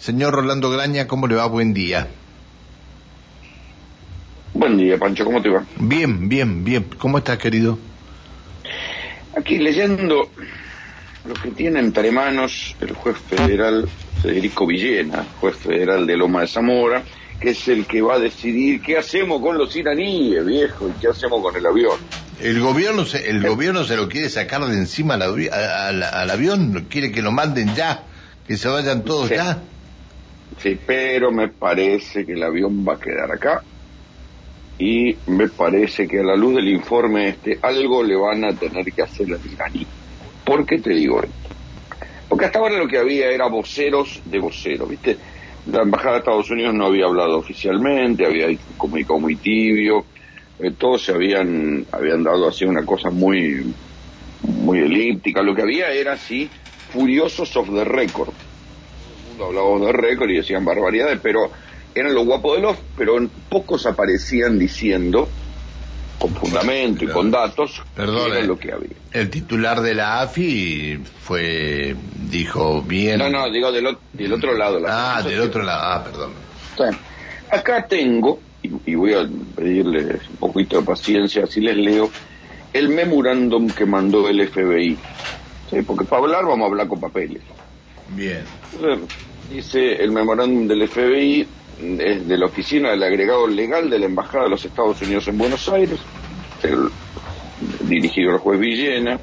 Señor Rolando Graña, ¿cómo le va? Buen día. Buen día, Pancho, ¿cómo te va? Bien, bien, bien. ¿Cómo estás, querido? Aquí leyendo lo que tiene entre manos el juez federal Federico Villena, juez federal de Loma de Zamora, que es el que va a decidir qué hacemos con los iraníes, viejo, y qué hacemos con el avión. El gobierno se, el gobierno se lo quiere sacar de encima al, avión, quiere que lo manden ya, que se vayan todos Sí. ya. Sí, pero me parece que el avión va a quedar acá y me parece que a la luz del informe este algo le van a tener que hacer al iraní. ¿Por qué te digo esto? Porque hasta ahora lo que había era voceros de voceros, ¿viste? La embajada de Estados Unidos no había hablado oficialmente, había comunicado muy tibio, eh, todos se habían habían dado así una cosa muy muy elíptica, lo que había era así furiosos of the record. Hablaba de récord y decían barbaridades, pero eran los guapos de los, pero pocos aparecían diciendo con fundamento y con datos Perdón, era lo que había. El titular de la AFI fue, dijo bien. No, no, digo del, del otro lado. la Ah, del otro lado, ah, perdón. Acá tengo, y, y voy a pedirles un poquito de paciencia, si les leo, el memorándum que mandó el FBI. Sí, porque para hablar vamos a hablar con papeles. Bien. Entonces, Dice el memorándum del FBI, es de la oficina del agregado legal de la Embajada de los Estados Unidos en Buenos Aires, dirigido al juez Villena,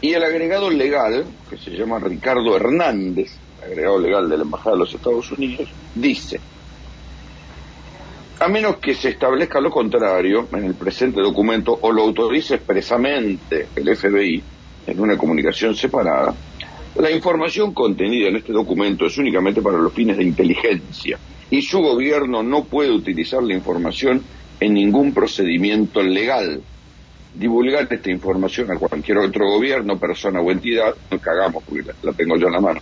y el agregado legal, que se llama Ricardo Hernández, agregado legal de la Embajada de los Estados Unidos, dice, a menos que se establezca lo contrario en el presente documento o lo autorice expresamente el FBI en una comunicación separada, la información contenida en este documento es únicamente para los fines de inteligencia y su gobierno no puede utilizar la información en ningún procedimiento legal. Divulgar esta información a cualquier otro gobierno, persona o entidad, no cagamos porque la, la tengo yo en la mano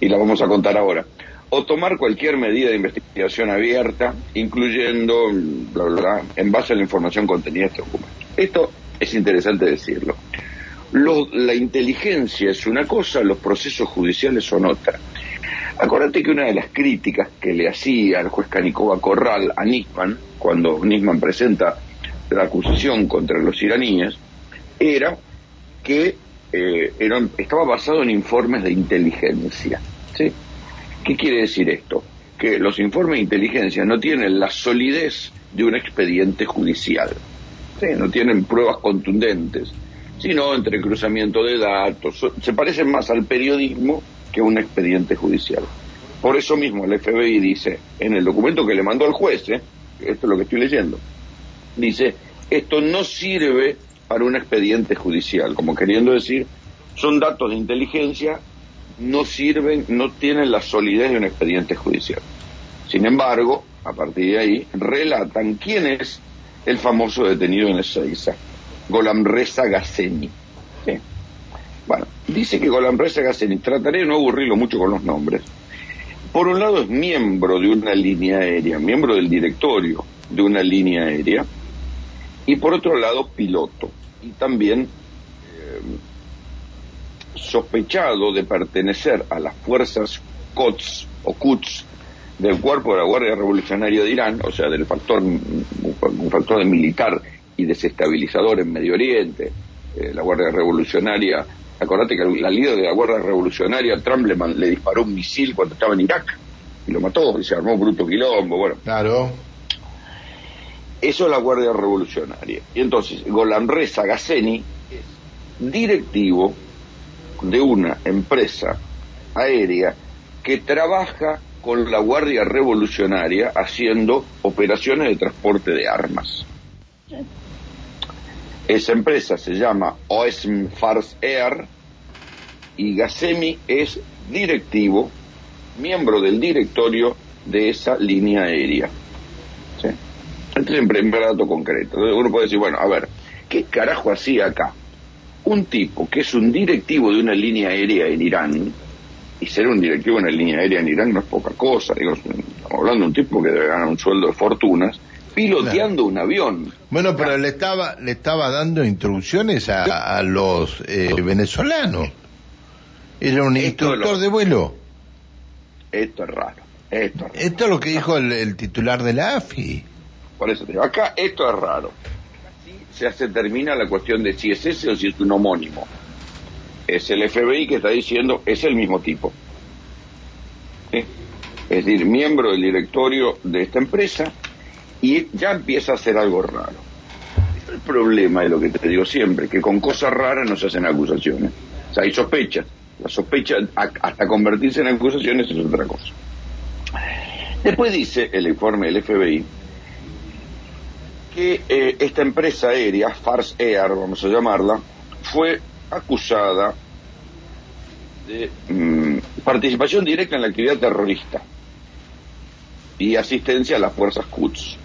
y la vamos a contar ahora. O tomar cualquier medida de investigación abierta, incluyendo, bla, bla, bla, en base a la información contenida en este documento. Esto es interesante decirlo. Lo- la inteligencia es una cosa, los procesos judiciales son otra. Acordate que una de las críticas que le hacía el juez Canicova Corral a Nisman, cuando Nisman presenta la acusación contra los iraníes, era que eh, era- estaba basado en informes de inteligencia. ¿sí? ¿Qué quiere decir esto? Que los informes de inteligencia no tienen la solidez de un expediente judicial. ¿sí? No tienen pruebas contundentes, sino entre cruzamiento de datos. Se parecen más al periodismo que a un expediente judicial. Por eso mismo el FBI dice, en el documento que le mandó al juez, ¿eh? esto es lo que estoy leyendo, dice, esto no sirve para un expediente judicial, como queriendo decir, son datos de inteligencia, no sirven, no tienen la solidez de un expediente judicial. Sin embargo, a partir de ahí, relatan quién es el famoso detenido en Ezeiza, Golamreza Gasseni. Bueno, dice que Golamreza Gasseni, trataré de no aburrirlo mucho con los nombres. Por un lado es miembro de una línea aérea, miembro del directorio de una línea aérea, y por otro lado piloto, y también eh, sospechado de pertenecer a las fuerzas COTS o QUTS del cuerpo de la Guardia Revolucionaria de Irán, o sea, del factor, un factor de militar y desestabilizador en Medio Oriente, eh, la Guardia Revolucionaria, acordate que la líder de la Guardia Revolucionaria, Trump le, disparó un misil cuando estaba en Irak y lo mató y se armó un bruto quilombo, bueno, Claro. eso es la Guardia Revolucionaria. Y entonces, Golamreza Gasseni es directivo de una empresa aérea que trabaja con la Guardia Revolucionaria haciendo operaciones de transporte de armas. Esa empresa se llama OSM Fars Air y Gassemi es directivo, miembro del directorio de esa línea aérea. ¿sí? Este es primer dato concreto. Uno puede decir, bueno, a ver, ¿qué carajo hacía acá? Un tipo que es un directivo de una línea aérea en Irán, y ser un directivo de una línea aérea en Irán no es poca cosa, digo, estamos hablando de un tipo que debe ganar un sueldo de fortunas, piloteando un avión. Bueno, pero le estaba, le estaba dando instrucciones a, a los eh, venezolanos. Era un Esto instructor lo- de vuelo. esto es raro. Esto es, raro. Esto es lo que dijo el, el titular de la AFI. Por eso te digo, acá esto es raro. Acá se termina la cuestión de si es ese o si es un homónimo. Es el FBI que está diciendo, es el mismo tipo. ¿Sí? Es decir, miembro del directorio de esta empresa y ya empieza a hacer algo raro. El problema es lo que te digo siempre, que con cosas raras no se hacen acusaciones. O sea, hay sospechas. La sospecha, hasta convertirse en acusaciones, es otra cosa. Después dice el informe del FBI que eh, esta empresa aérea, Fars Air, vamos a llamarla, fue acusada de mm, participación directa en la actividad terrorista y asistencia a las fuerzas Quds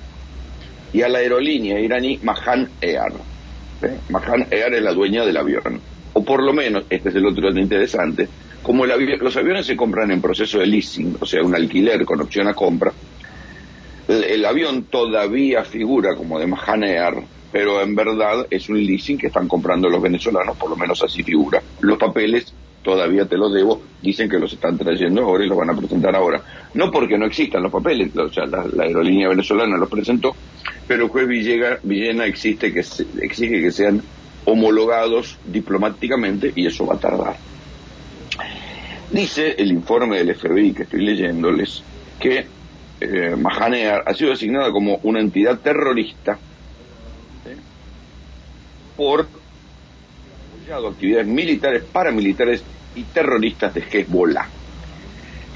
y a la aerolínea iraní Mahan Air. ¿eh? Mahan Air es la dueña del avión. O por lo menos, este es el otro dato interesante, como el avi los aviones se compran en proceso de leasing, o sea, un alquiler con opción a compra, el, avión todavía figura como de Mahan Air, pero en verdad es un leasing que están comprando los venezolanos, por lo menos así figura. Los papeles todavía te los debo, dicen que los están trayendo ahora y los van a presentar ahora. No porque no existan los papeles, o sea, la aerolínea venezolana los presentó, pero el juez Villena existe que se, exige que sean homologados diplomáticamente y eso va a tardar. Dice el informe del FBI que estoy leyéndoles que eh, Mahanear ha sido designada como una entidad terrorista ¿sí? por actividades militares, paramilitares y terroristas de Hezbollah.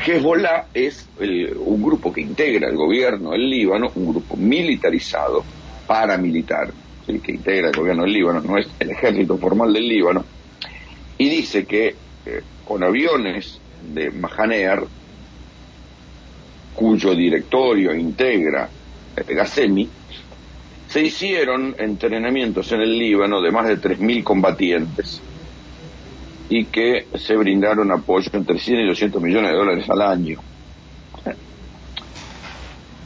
Hezbollah es el, un grupo que integra el gobierno del Líbano, un grupo militarizado, paramilitar, que integra el gobierno del Líbano, no es el ejército formal del Líbano, y dice que eh, con aviones de Mahanear, cuyo directorio integra eh, se hicieron entrenamientos en el Líbano de más de 3.000 combatientes y que se brindaron apoyo entre 100 y 200 millones de dólares al año.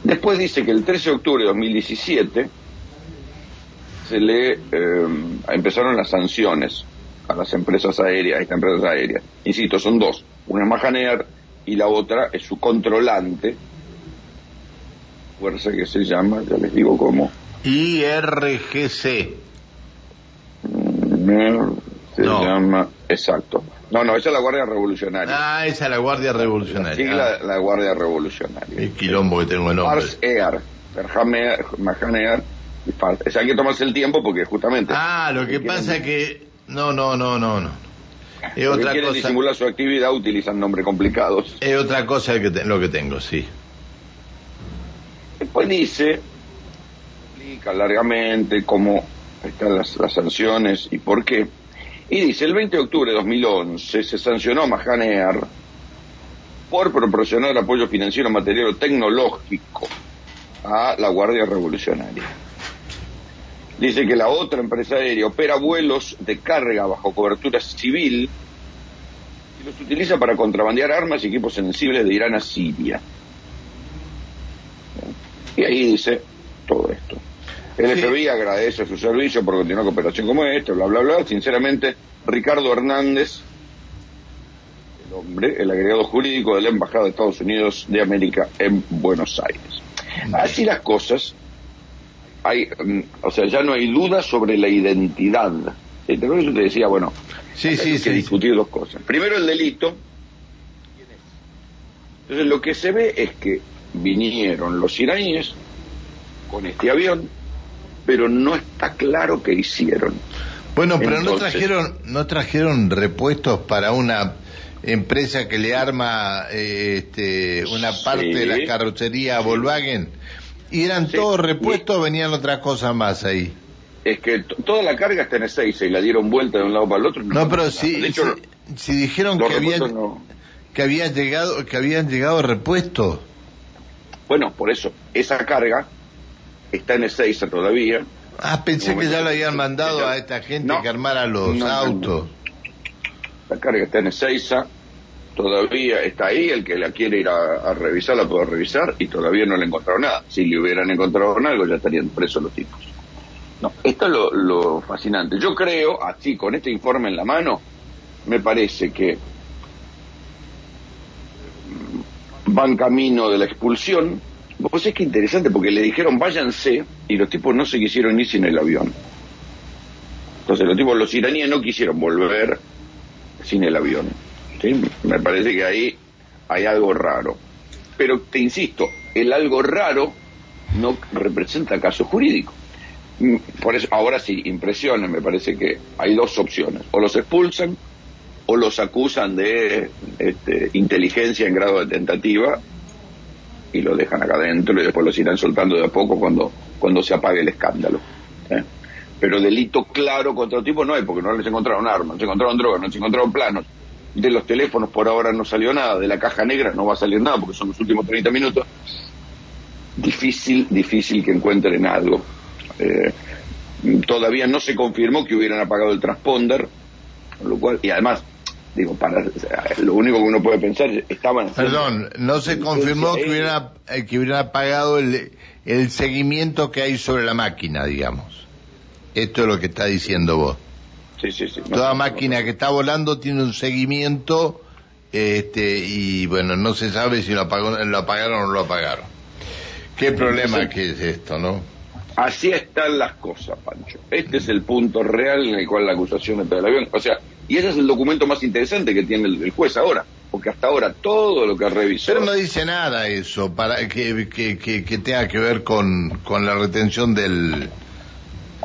Después dice que el 13 de octubre de 2017 se le eh, empezaron las sanciones a las empresas aéreas, a estas empresas aéreas. Insisto, son dos. Una es Mahanear y la otra es su controlante, fuerza que se llama, ya les digo cómo. IRGC. Se no. llama, exacto. No, no, esa es la Guardia Revolucionaria. Ah, esa es la Guardia Revolucionaria. Sí, la, la, Guardia Revolucionaria. El quilombo que tengo el nombre. Mahanear y Fars. O sea, hay que tomarse el tiempo porque justamente... Ah, lo que, que pasa es que... No, no, no, no, no. Es otra quieren cosa. disimular su actividad utilizan nombres complicados. Es otra cosa que te, lo que tengo, sí. Después dice, explica largamente cómo están las, las sanciones y por qué. Y dice, el 20 de octubre de 2011 se sancionó a Mahanear por proporcionar apoyo financiero, material o tecnológico a la Guardia Revolucionaria. Dice que la otra empresa aérea opera vuelos de carga bajo cobertura civil y los utiliza para contrabandear armas y equipos sensibles de Irán a Siria. Y ahí dice todo esto. El sí. FBI agradece su servicio por continuar con operación como esta, bla, bla, bla. Sinceramente, Ricardo Hernández, el hombre, el agregado jurídico de la Embajada de Estados Unidos de América en Buenos Aires. Así las cosas, hay, o sea, ya no hay duda sobre la identidad. ¿Sí? Por eso te decía, bueno, sí, sí, hay sí, que discutir dos cosas. Primero el delito. Entonces lo que se ve es que vinieron los iraníes con este avión, pero no está claro qué hicieron. Bueno, pero Entonces, no trajeron no trajeron repuestos para una empresa que le arma eh, este, una parte Sí. de la carrocería a Volkswagen y eran Sí. todos repuestos, venían otras cosas más ahí. Es que toda la carga está en Ezeiza y la dieron vuelta de un lado para el otro. No, pero si, nada. De hecho, si, si dijeron que habían no. que habían llegado que habían llegado repuestos. Bueno, por eso, esa carga está en Ezeiza todavía. Ah, pensé que ya lo habían mandado a esta gente No. que armara los No, autos. La carga está en Ezeiza, todavía está ahí, el que la quiere ir a, a revisar la puede revisar y todavía no le encontraron nada. Si le hubieran encontrado algo ya estarían presos los tipos. No, esto es lo, lo fascinante. Yo creo, así con este informe en la mano, me parece que van camino de la expulsión. Vos es que interesante porque le dijeron váyanse y los tipos no se quisieron ir sin el avión. Entonces los tipos, los iraníes no quisieron volver sin el avión. ¿sí? Me parece que ahí hay algo raro. Pero te insisto, el algo raro no representa caso jurídico. Mm, por eso, ahora sí, impresiones, me parece que hay dos opciones. O los expulsan o los acusan de este, inteligencia en grado de tentativa y lo dejan acá adentro y después los irán soltando de a poco cuando, cuando se apague el escándalo. ¿eh? Pero delito claro contra el tipo no hay, porque no les encontraron armas, no se encontraron drogas, no se encontraron planos. De los teléfonos por ahora no salió nada, de la caja negra no va a salir nada porque son los últimos 30 minutos. Difícil, difícil que encuentren algo. Eh, todavía no se confirmó que hubieran apagado el transponder, lo cual, y además, digo, para lo único que uno puede pensar estaban... Perdón, no se confirmó que hubieran, eh, que hubieran apagado el, el seguimiento que hay sobre la máquina, digamos. Esto es lo que está diciendo vos. Sí, sí, sí. Toda máquina que está volando tiene un seguimiento este, y bueno, no se sabe si lo, lo apagaron o no lo apagaron. ¿Qué problema que es esto, no? Así están las cosas, Pancho. Este es el punto real en el cual la acusación está del avión. O sea, y ese es el documento más interesante que tiene el, juez ahora, porque hasta ahora todo lo que revisó... Pero no dice nada eso, para que, que, que, tenga que ver con, con la retención del,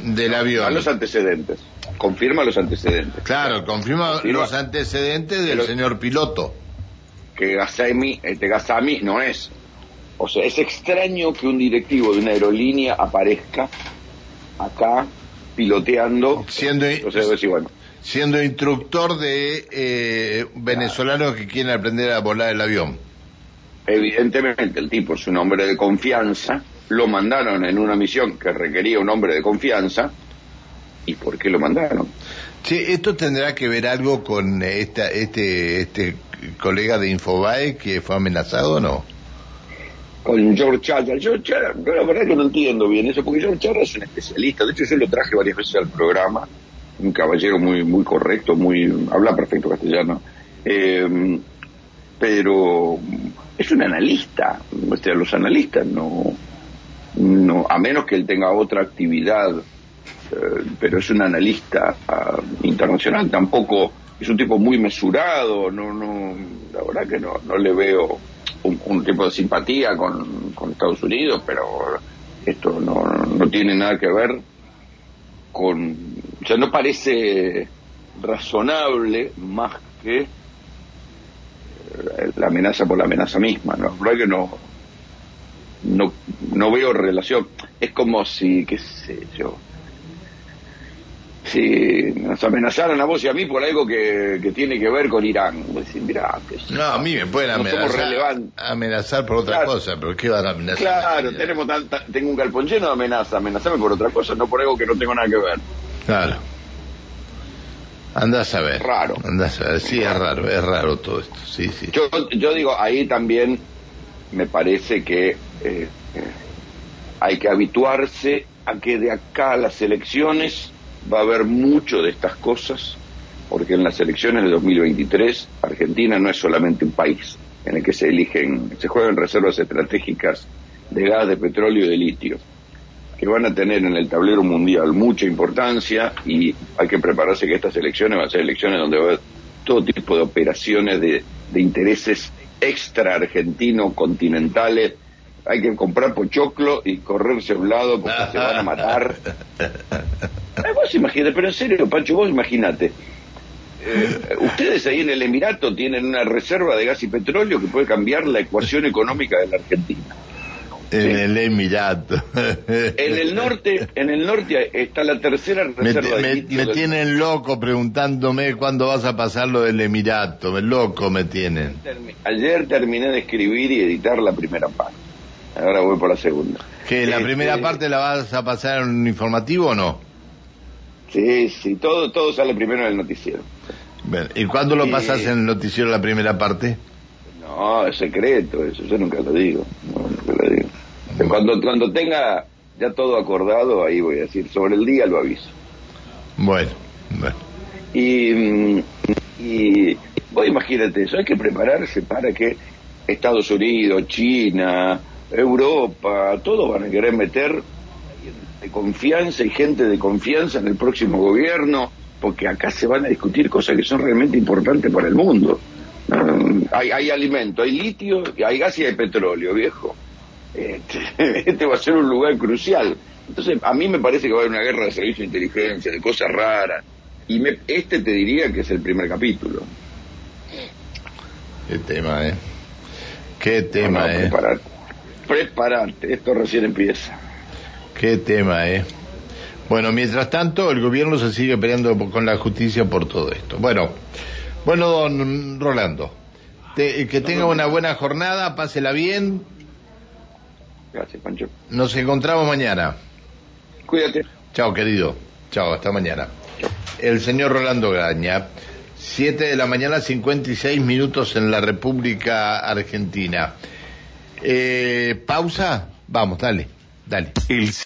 del avión. A los antecedentes. Confirma los antecedentes. Claro, confirma, los antecedentes del señor piloto. Que Gasami, este Gasami no es. O sea, es extraño que un directivo de una aerolínea aparezca acá piloteando. Siendo, bueno, siendo instructor de eh, venezolanos que quieren aprender a volar el avión. Evidentemente, el tipo es un hombre de confianza lo mandaron en una misión que requería un hombre de confianza. ¿Y por qué lo mandaron? Sí, esto tendrá que ver algo con esta, este, este colega de Infobae que fue amenazado o no? Con George Chara. George Chara, la verdad que no entiendo bien eso, porque George Chara es un especialista. De hecho, yo lo traje varias veces al programa. Un caballero muy, muy correcto, muy, habla perfecto castellano. Eh, pero es un analista. O sea, los analistas no, no, a menos que él tenga otra actividad, eh, pero es un analista ah, internacional, tampoco es un tipo muy mesurado, no, no, la verdad que no, no le veo un, tipo de simpatía con, con, Estados Unidos, pero esto no, no tiene nada que ver con, o sea, no parece razonable más que eh, la amenaza por la amenaza misma, ¿no? La verdad que no, no, no veo relación. Es como si, qué sé yo, si nos amenazaran a vos y a mí por algo que, que tiene que ver con Irán. Decir, mirá, no, a mí me pueden amenazar, amenazar por otra cosa, pero ¿qué van a amenazar? Claro, tenemos tengo un galpón lleno de amenazas, amenazarme por otra cosa, no por algo que no tengo nada que ver. Claro. Andás a ver. Raro. Andás a ver, sí, es raro, es raro todo esto, sí, sí. Yo, yo digo, ahí también me parece que eh, hay que habituarse a que de acá a las elecciones va a haber mucho de estas cosas, porque en las elecciones de 2023 Argentina no es solamente un país en el que se eligen, se juegan reservas estratégicas de gas, de petróleo y de litio, que van a tener en el tablero mundial mucha importancia y hay que prepararse que estas elecciones van a ser elecciones donde va a haber todo tipo de operaciones de, de intereses extra argentinos, continentales, hay que comprar pochoclo y correrse a un lado porque se van a matar. Eh, vos imagínate, pero en serio, Pancho, vos imagínate. Eh, ustedes ahí en el Emirato tienen una reserva de gas y petróleo que puede cambiar la ecuación económica de la Argentina. En el Emirato. En el norte, en el norte está la tercera reserva me, me, tienen loco preguntándome cuándo vas a pasar lo del Emirato, me loco me tienen. Ayer terminé de escribir y editar la primera parte. Ahora voy por la segunda. ¿Que la primera este, parte la vas a pasar en un informativo o no? Sí, sí, todo, todo sale primero en el noticiero. ¿Y cuándo lo pasas en el noticiero la primera parte? No, es secreto, eso yo nunca lo digo. nunca lo digo. Cuando, cuando tenga ya todo acordado, ahí voy a decir, sobre el día lo aviso. Bueno, bueno. Y, y vos imagínate eso, hay que prepararse para que Estados Unidos, China, Europa, todos van a querer meter de confianza y gente de confianza en el próximo gobierno, porque acá se van a discutir cosas que son realmente importantes para el mundo. hay, hay alimento, hay litio, hay gas y hay petróleo, viejo. Este, este, va a ser un lugar crucial. Entonces, a mí me parece que va a haber una guerra de servicio de inteligencia, de cosas raras. Y este te diría que es el primer capítulo. Qué tema, ¿eh? Qué tema, ¿eh? Prepararte. prepararte, esto recién empieza. Qué tema, ¿eh? Bueno, mientras tanto, el gobierno se sigue peleando con la justicia por todo esto. Bueno, bueno, don Rolando, que tenga una buena jornada, pásela bien. Gracias, Pancho. Nos encontramos mañana. Cuídate. Chao, querido. Chao, hasta mañana. El señor Rolando Gaña. 7 de la mañana, 56 minutos en la República Argentina. Eh, pausa. Vamos, dale, dale.